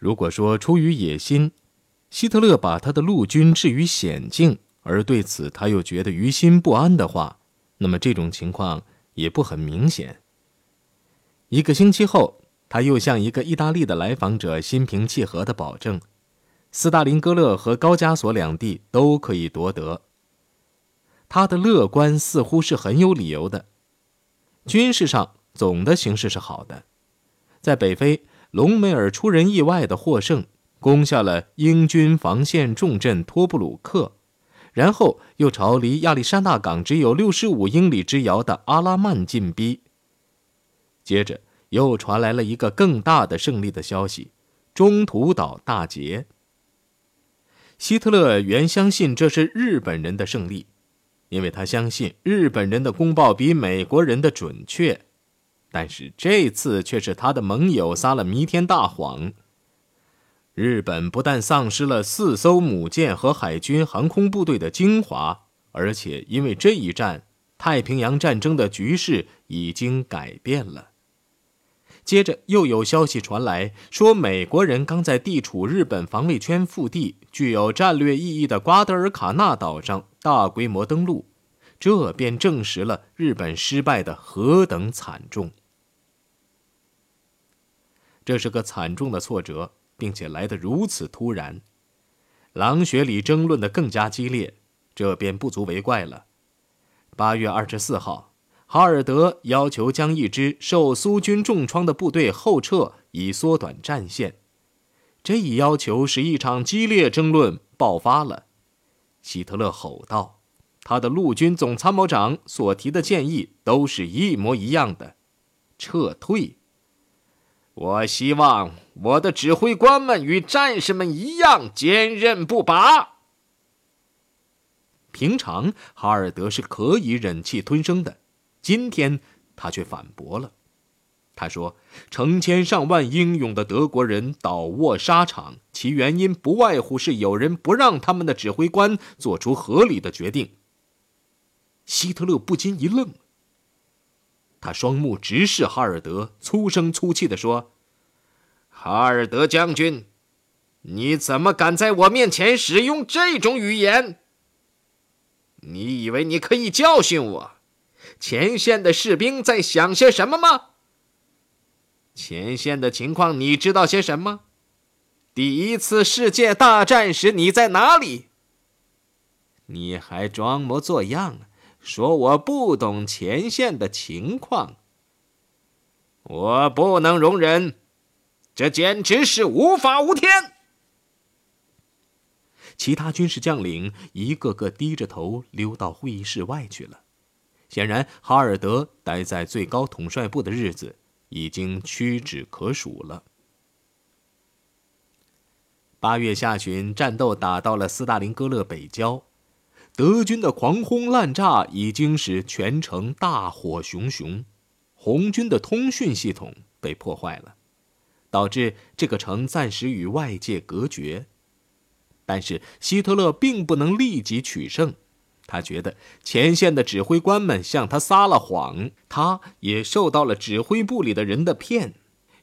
如果说出于野心，希特勒把他的陆军置于险境，而对此他又觉得于心不安的话，那么这种情况也不很明显。一个星期后，他又向一个意大利的来访者心平气和地保证，斯大林格勒和高加索两地都可以夺得。他的乐观似乎是很有理由的。军事上总的形势是好的，在北非，隆美尔出人意外的获胜。攻下了英军防线重镇托布鲁克，然后又朝离亚历山大港只有六十五英里之遥的阿拉曼进逼。接着又传来了一个更大的胜利的消息：中途岛大捷。希特勒原相信这是日本人的胜利，因为他相信日本人的公报比美国人的准确，但是这次却是他的盟友撒了弥天大谎。日本不但丧失了四艘母舰和海军航空部队的精华，而且因为这一战，太平洋战争的局势已经改变了。接着又有消息传来，说美国人刚在地处日本防卫圈腹地、具有战略意义的瓜德尔卡纳岛上大规模登陆，这便证实了日本失败的何等惨重。这是个惨重的挫折。并且来得如此突然，狼穴里争论得更加激烈，这便不足为怪了。八月二十四号，哈尔德要求将一支受苏军重创的部队后撤，以缩短战线。这一要求使一场激烈争论爆发了。希特勒吼道：“他的陆军总参谋长所提的建议都是一模一样的，撤退。”我希望我的指挥官们与战士们一样坚韧不拔。平常哈尔德是可以忍气吞声的，今天他却反驳了。他说：“成千上万英勇的德国人倒卧沙场，其原因不外乎是有人不让他们的指挥官做出合理的决定。”希特勒不禁一愣。他双目直视哈尔德，粗声粗气地说：“哈尔德将军，你怎么敢在我面前使用这种语言？你以为你可以教训我？前线的士兵在想些什么吗？前线的情况你知道些什么？第一次世界大战时你在哪里？你还装模作样？”说我不懂前线的情况，我不能容忍，这简直是无法无天。其他军事将领一个个低着头溜到会议室外去了。显然，哈尔德待在最高统帅部的日子已经屈指可数了。八月下旬，战斗打到了斯大林格勒北郊。德军的狂轰滥炸已经使全城大火熊熊，红军的通讯系统被破坏了，导致这个城暂时与外界隔绝。但是希特勒并不能立即取胜，他觉得前线的指挥官们向他撒了谎，他也受到了指挥部里的人的骗。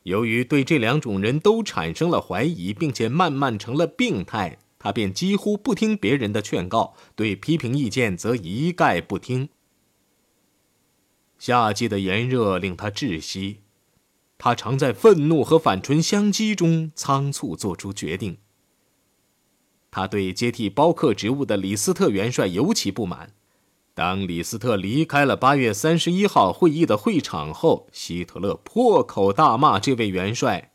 由于对这两种人都产生了怀疑，并且慢慢成了病态。他便几乎不听别人的劝告，对批评意见则一概不听。夏季的炎热令他窒息，他常在愤怒和反唇相讥中仓促做出决定。他对接替包克职务的李斯特元帅尤其不满。当李斯特离开了八月三十一号会议的会场后，希特勒破口大骂这位元帅。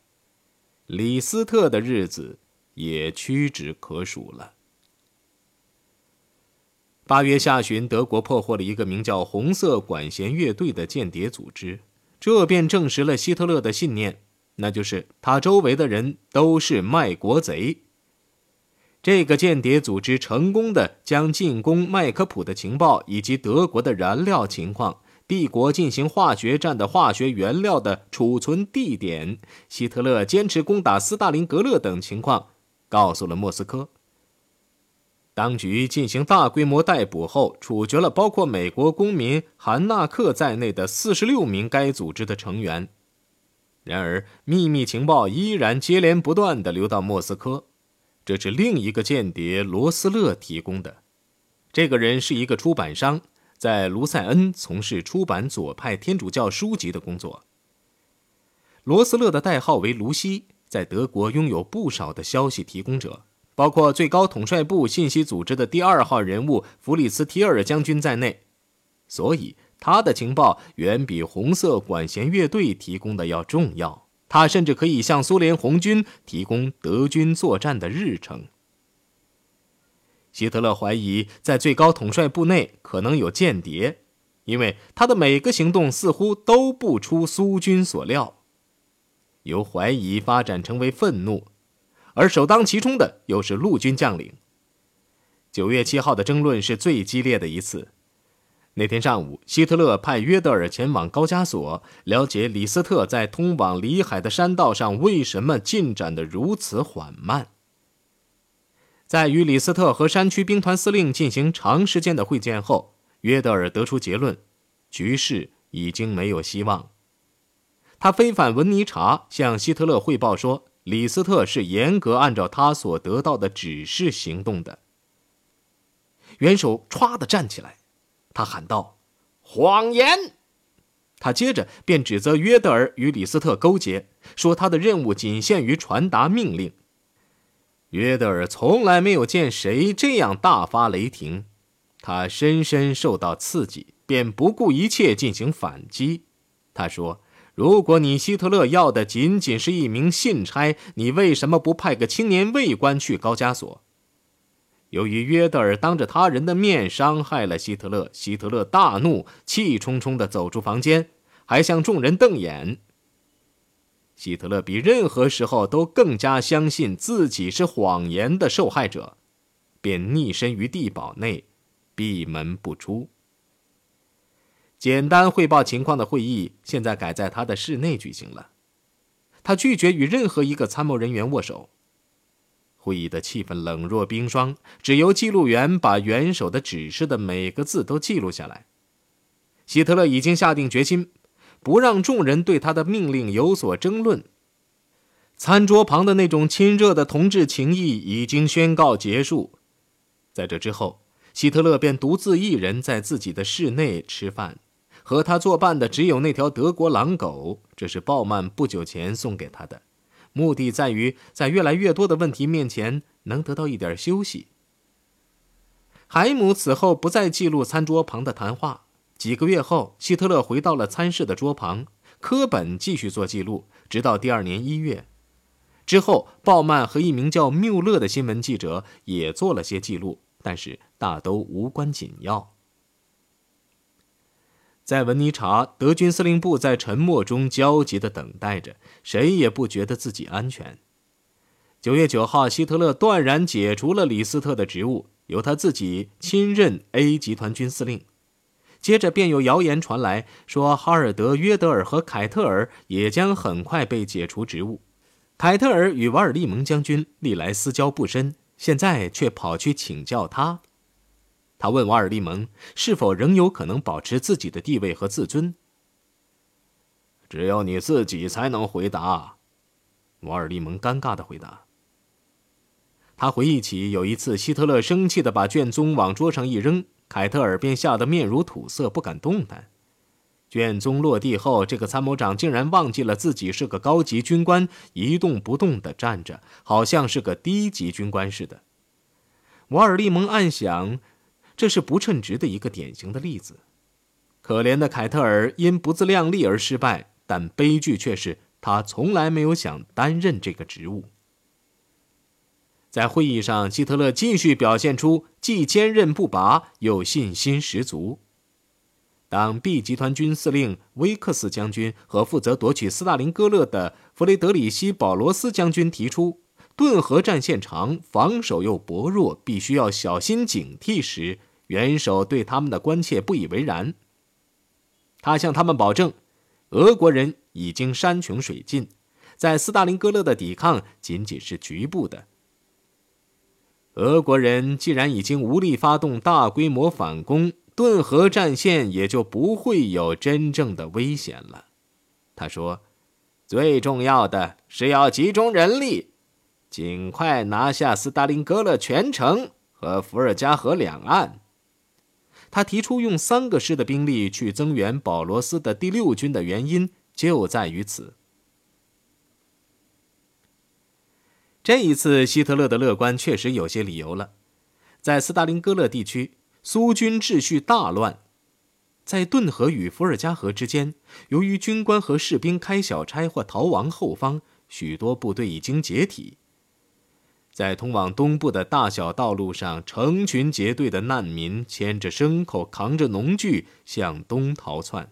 李斯特的日子。也屈指可数了。八月下旬，德国破获了一个名叫“红色管弦乐队”的间谍组织，这便证实了希特勒的信念，那就是他周围的人都是卖国贼。这个间谍组织成功的将进攻麦克普的情报以及德国的燃料情况。帝国进行化学战的化学原料的储存地点，希特勒坚持攻打斯大林格勒等情况。告诉了莫斯科。当局进行大规模逮捕后，处决了包括美国公民韩纳克在内的四十六名该组织的成员。然而，秘密情报依然接连不断地流到莫斯科，这是另一个间谍罗斯勒提供的。这个人是一个出版商，在卢塞恩从事出版左派天主教书籍的工作。罗斯勒的代号为卢西，在德国拥有不少的消息提供者，包括最高统帅部信息组织的第二号人物弗里斯提尔将军在内，所以。他的情报远比红色管弦乐队提供的要重要，他甚至可以向苏联红军提供德军作战的日程。希特勒怀疑在最高统帅部内可能有间谍，因为他的每个行动似乎都不出苏军所料。由怀疑发展成为愤怒，而首当其冲的又是陆军将领。九月七号的争论是最激烈的一次。那天上午，希特勒派约德尔前往高加索，了解李斯特在通往里海的山道上为什么进展的如此缓慢。在与李斯特和山区兵团司令进行长时间的会见后，约德尔得出结论：局势已经没有希望。他飞返文尼察，向希特勒汇报说，李斯特是严格按照他所得到的指示行动的。元首唰的站起来。他喊道：“谎言！”他接着便指责约德尔与李斯特勾结，说他的任务仅限于传达命令。约德尔从来没有见谁这样大发雷霆，他深深受到刺激，便不顾一切进行反击。他说：“如果你希特勒要的仅仅是一名信差，你为什么不派个青年卫官去高加索？”由于约德尔当着他人的面伤害了希特勒，希特勒大怒，气冲冲地走出房间，还向众人瞪眼。希特勒比任何时候都更加相信自己是谎言的受害者，便匿身于地堡内，闭门不出。简单汇报情况的会议现在改在他的室内举行了，他拒绝与任何一个参谋人员握手。会议的气氛冷若冰霜，只由记录员把元首的指示的每个字都记录下来。希特勒已经下定决心，不让众人对他的命令有所争论。餐桌旁的那种亲热的同志情谊已经宣告结束。在这之后，希特勒便独自一人在自己的室内吃饭，和他作伴的只有那条德国狼狗，这是鲍曼不久前送给他的。目的在于在越来越多的问题面前能得到一点休息。海姆此后不再记录餐桌旁的谈话。几个月后，希特勒回到了餐室的桌旁，科本继续做记录，直到第二年一月。之后，鲍曼和一名叫缪勒的新闻记者也做了些记录，但是大都无关紧要。在文尼察，德军司令部在沉默中焦急地等待着，谁也不觉得自己安全。九月九号，希特勒断然解除了李斯特的职务，由他自己亲任 A 集团军司令。接着便有谣言传来，说哈尔德、约德尔和凯特尔也将很快被解除职务。凯特尔与瓦尔利蒙将军历来私交不深，现在却跑去请教他。他问瓦尔利蒙是否仍有可能保持自己的地位和自尊。只有你自己才能回答，瓦尔利蒙尴尬的回答。他回忆起有一次，希特勒生气的把卷宗往桌上一扔，凯特尔便吓得面如土色，不敢动弹。卷宗落地后，这个参谋长竟然忘记了自己是个高级军官，一动不动的站着，好像是个低级军官似的。瓦尔利蒙暗想。这是不称职的一个典型的例子。可怜的凯特尔因不自量力而失败，但悲剧却是他从来没有想担任这个职务。在会议上，希特勒继续表现出既坚韧不拔又信心十足。当 B 集团军司令威克斯将军和负责夺取斯大林格勒的弗雷德里希·保罗斯将军提出顿河战线长，防守又薄弱，必须要小心警惕时，元首对他们的关切不以为然。他向他们保证，俄国人已经山穷水尽，在斯大林格勒的抵抗仅仅是局部的。俄国人既然已经无力发动大规模反攻，顿河战线也就不会有真正的危险了。他说：“最重要的是要集中人力，尽快拿下斯大林格勒全城和伏尔加河两岸。他提出用三个师的兵力去增援保罗斯的第六军的原因就在于此。这一次，希特勒的乐观确实有些理由了。在斯大林格勒地区，苏军秩序大乱。在顿河与伏尔加河之间，由于军官和士兵开小差或逃亡后方，许多部队已经解体。在通往东部的大小道路上，成群结队的难民牵着牲口，扛着农具向东逃窜。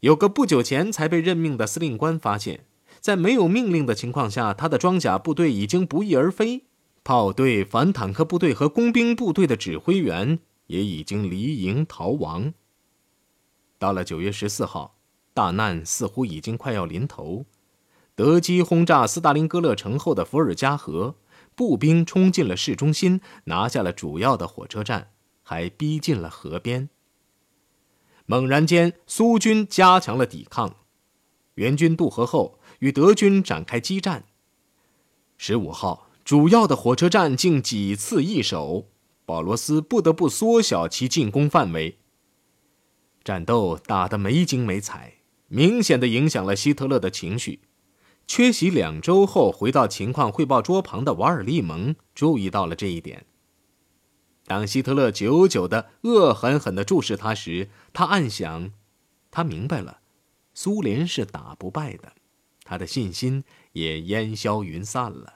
有个不久前才被任命的司令官发现，在没有命令的情况下，他的装甲部队已经不翼而飞，炮队、反坦克部队和工兵部队的指挥员也已经离营逃亡。到了九月十四号，大难似乎已经快要临头。德机轰炸斯大林格勒城后的伏尔加河，步兵冲进了市中心，拿下了主要的火车站，还逼近了河边。猛然间，苏军加强了抵抗，援军渡河后与德军展开激战。十五号，主要的火车站竟几次易手，保罗斯不得不缩小其进攻范围。战斗打得没精没彩，明显的影响了希特勒的情绪。缺席两周后回到情况汇报桌旁的瓦尔利蒙注意到了这一点。当希特勒久久的恶狠狠地注视他时，他暗想：他明白了，苏联是打不败的，他的信心也烟消云散了。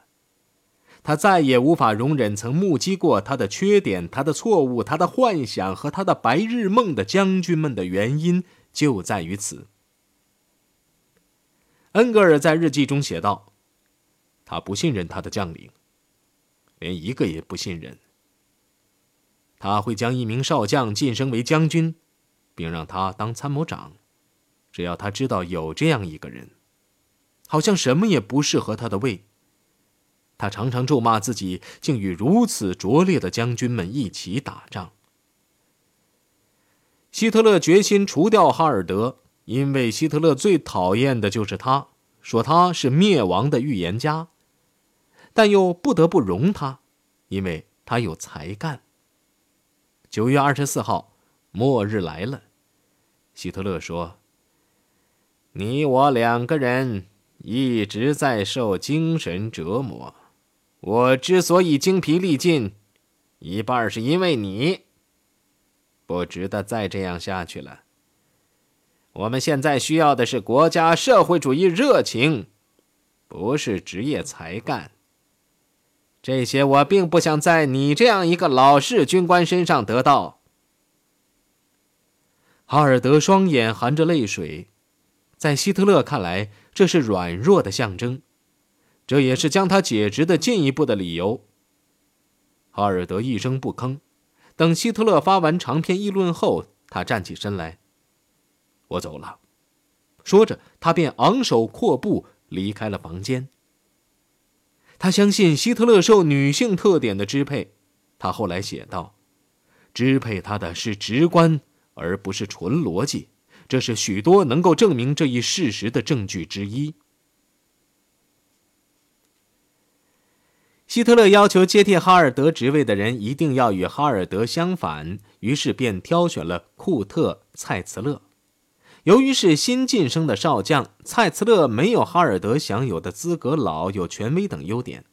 他再也无法容忍曾目击过他的缺点、他的错误、他的幻想和他的白日梦的将军们的原因就在于此。恩格尔在日记中写道：“他不信任他的将领，连一个也不信任。他会将一名少将晋升为将军，并让他当参谋长，只要他知道有这样一个人，好像什么也不适合他的胃。他常常咒骂自己，竟与如此拙劣的将军们一起打仗。希特勒决心除掉哈尔德。”因为希特勒最讨厌的就是他，说他是灭亡的预言家，但又不得不容他，因为他有才干。九月二十四号，末日来了。希特勒说：“你我两个人一直在受精神折磨，我之所以精疲力尽，一半是因为你。不值得再这样下去了。”我们现在需要的是国家社会主义热情，不是职业才干。这些我并不想在你这样一个老式军官身上得到。哈尔德双眼含着泪水，在希特勒看来，这是软弱的象征，这也是将他解职的进一步的理由。哈尔德一声不吭，等希特勒发完长篇议论后，他站起身来。我走了，说着，他便昂首阔步离开了房间。他相信希特勒受女性特点的支配，他后来写道：“支配他的是直观，而不是纯逻辑。”这是许多能够证明这一事实的证据之一。希特勒要求接替哈尔德职位的人一定要与哈尔德相反，于是便挑选了库特·蔡茨勒。由于是新晋升的少将，蔡茨勒没有哈尔德享有的资格，老有权威等优点。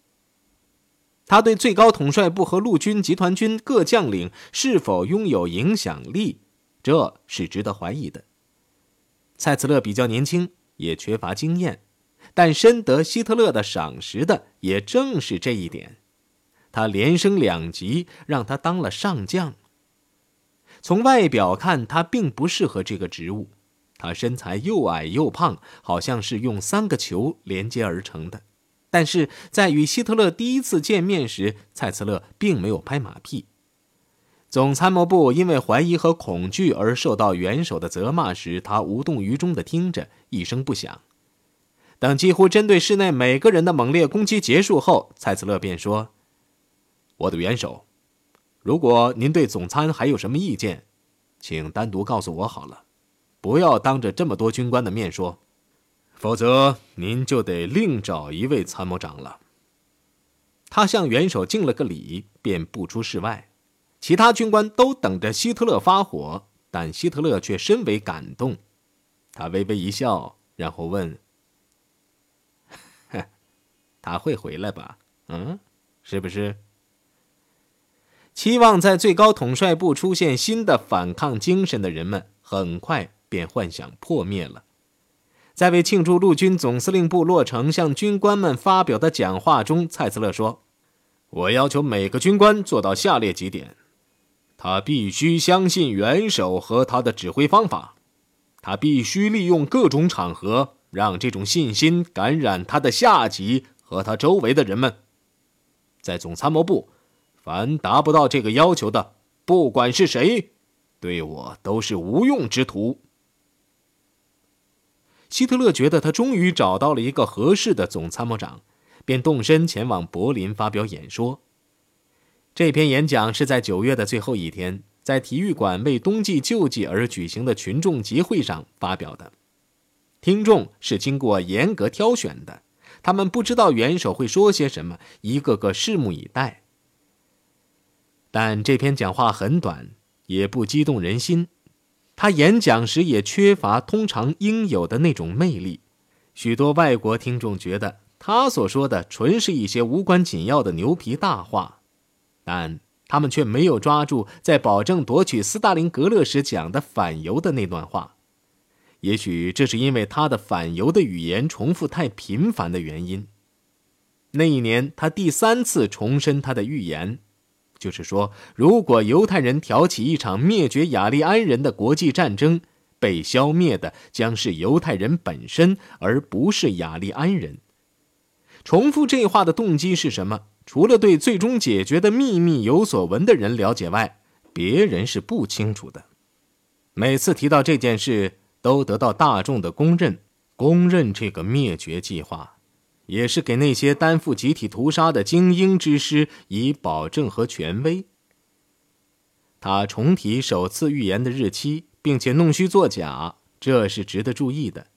他对最高统帅部和陆军集团军各将领是否拥有影响力，这是值得怀疑的。蔡茨勒比较年轻，也缺乏经验，但深得希特勒的赏识的也正是这一点。他连升两级，让他当了上将。从外表看，他并不适合这个职务。他身材又矮又胖，好像是用三个球连接而成的。但是在与希特勒第一次见面时，蔡茨勒并没有拍马屁。总参谋部因为怀疑和恐惧而受到元首的责骂时，他无动于衷地听着，一声不响。等几乎针对室内每个人的猛烈攻击结束后，蔡茨勒便说：“我的元首，如果您对总参还有什么意见，请单独告诉我好了。”不要当着这么多军官的面说，否则您就得另找一位参谋长了。他向元首敬了个礼，便步出室外。其他军官都等着希特勒发火，但希特勒却深为感动。他微微一笑，然后问：“ 他会回来吧？嗯，是不是？”期望在最高统帅部出现新的反抗精神的人们，很快便幻想破灭了。在为庆祝陆军总司令部落成向军官们发表的讲话中，蔡斯勒说：“我要求每个军官做到下列几点：他必须相信元首和他的指挥方法；他必须利用各种场合让这种信心感染他的下级和他周围的人们。在总参谋部。”凡达不到这个要求的，不管是谁，对我都是无用之徒。希特勒觉得他终于找到了一个合适的总参谋长，便动身前往柏林发表演说。这篇演讲是在九月的最后一天，在体育馆为冬季救济而举行的群众集会上发表的。听众是经过严格挑选的，他们不知道元首会说些什么，一个个拭目以待。但这篇讲话很短，也不激动人心。他演讲时也缺乏通常应有的那种魅力。许多外国听众觉得他所说的纯是一些无关紧要的牛皮大话，但他们却没有抓住在保证夺取斯大林格勒时讲的反犹的那段话。也许这是因为他的反犹的语言重复太频繁的原因。那一年，他第三次重申他的预言。就是说，如果犹太人挑起一场灭绝雅利安人的国际战争，被消灭的将是犹太人本身，而不是雅利安人。重复这话的动机是什么？除了对最终解决的秘密有所闻的人了解外，别人是不清楚的。每次提到这件事，都得到大众的公认，公认这个灭绝计划。也是给那些担负集体屠杀的精英之师以保证和权威。他重提首次预言的日期，并且弄虚作假，这是值得注意的。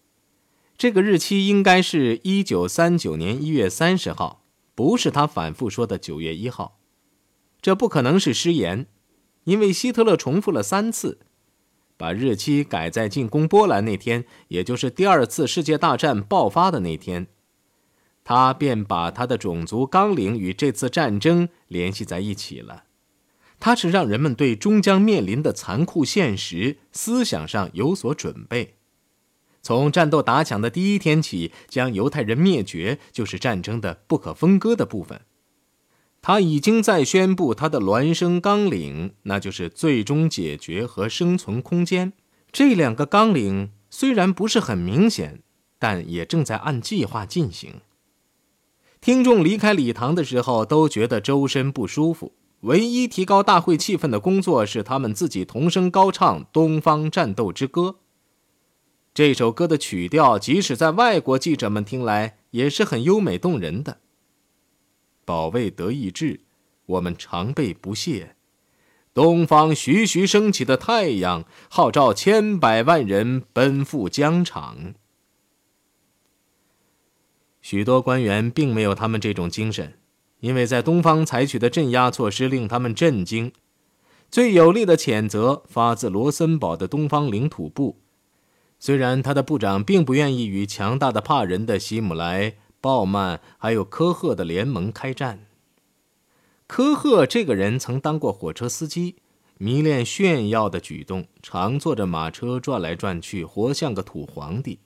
这个日期应该是一九三九年一月三十号，不是他反复说的九月一号。这不可能是失言，因为希特勒重复了三次，把日期改在进攻波兰那天，也就是第二次世界大战爆发的那天。他便把他的种族纲领与这次战争联系在一起了。他是让人们对终将面临的残酷现实思想上有所准备。从战斗打响的第一天起，将犹太人灭绝就是战争的不可分割的部分。他已经在宣布他的孪生纲领，那就是最终解决和生存空间。这两个纲领虽然不是很明显，但也正在按计划进行。听众离开礼堂的时候都觉得周身不舒服。唯一提高大会气氛的工作是他们自己同声高唱《东方战斗之歌》。这首歌的曲调，即使在外国记者们听来也是很优美动人的。保卫德意志，我们常备不懈。东方徐徐升起的太阳，号召千百万人奔赴疆场。许多官员并没有他们这种精神，因为在东方采取的镇压措施令他们震惊。最有力的谴责发自罗森堡的东方领土部，虽然他的部长并不愿意与强大的怕人的希姆莱、鲍曼还有科赫的联盟开战。科赫这个人曾当过火车司机，迷恋炫耀的举动，常坐着马车转来转去，活像个土皇帝。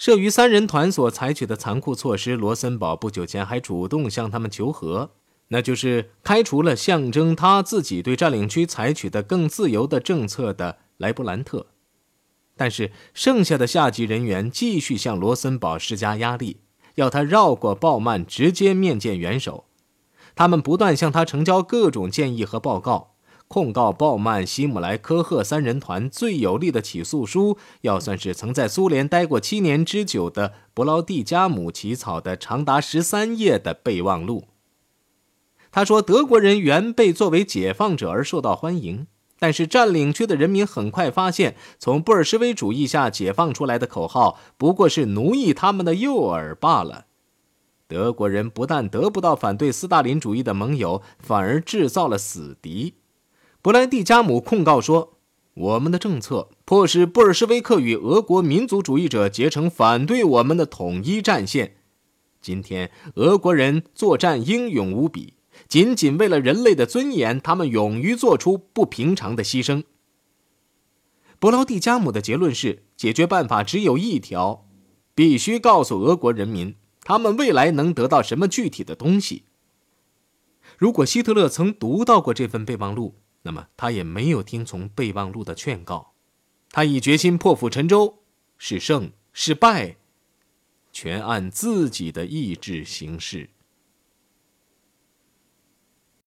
慑于三人团所采取的残酷措施，罗森堡不久前还主动向他们求和，那就是开除了象征他自己对占领区采取的更自由的政策的莱布兰特。但是剩下的下级人员继续向罗森堡施加压力，要他绕过鲍曼，直接面见元首。他们不断向他呈交各种建议和报告。控告鲍曼、希姆莱、科赫三人团最有力的起诉书，要算是曾在苏联待过七年之久的布劳蒂加姆起草的长达十三页的备忘录。他说，德国人原被作为解放者而受到欢迎，但是占领区的人民很快发现，从布尔什维主义下解放出来的口号不过是奴役他们的诱饵罢了。德国人不但得不到反对斯大林主义的盟友，反而制造了死敌。布莱蒂加姆控告说：“我们的政策迫使布尔什维克与俄国民族主义者结成反对我们的统一战线。今天，俄国人作战英勇无比，仅仅为了人类的尊严，他们勇于做出不平常的牺牲。”布劳蒂加姆的结论是：解决办法只有一条，必须告诉俄国人民。他们未来能得到什么具体的东西？如果希特勒曾读到过这份备忘录，那么他也没有听从备忘录的劝告，他已决心破釜沉舟，是胜是败，全按自己的意志行事。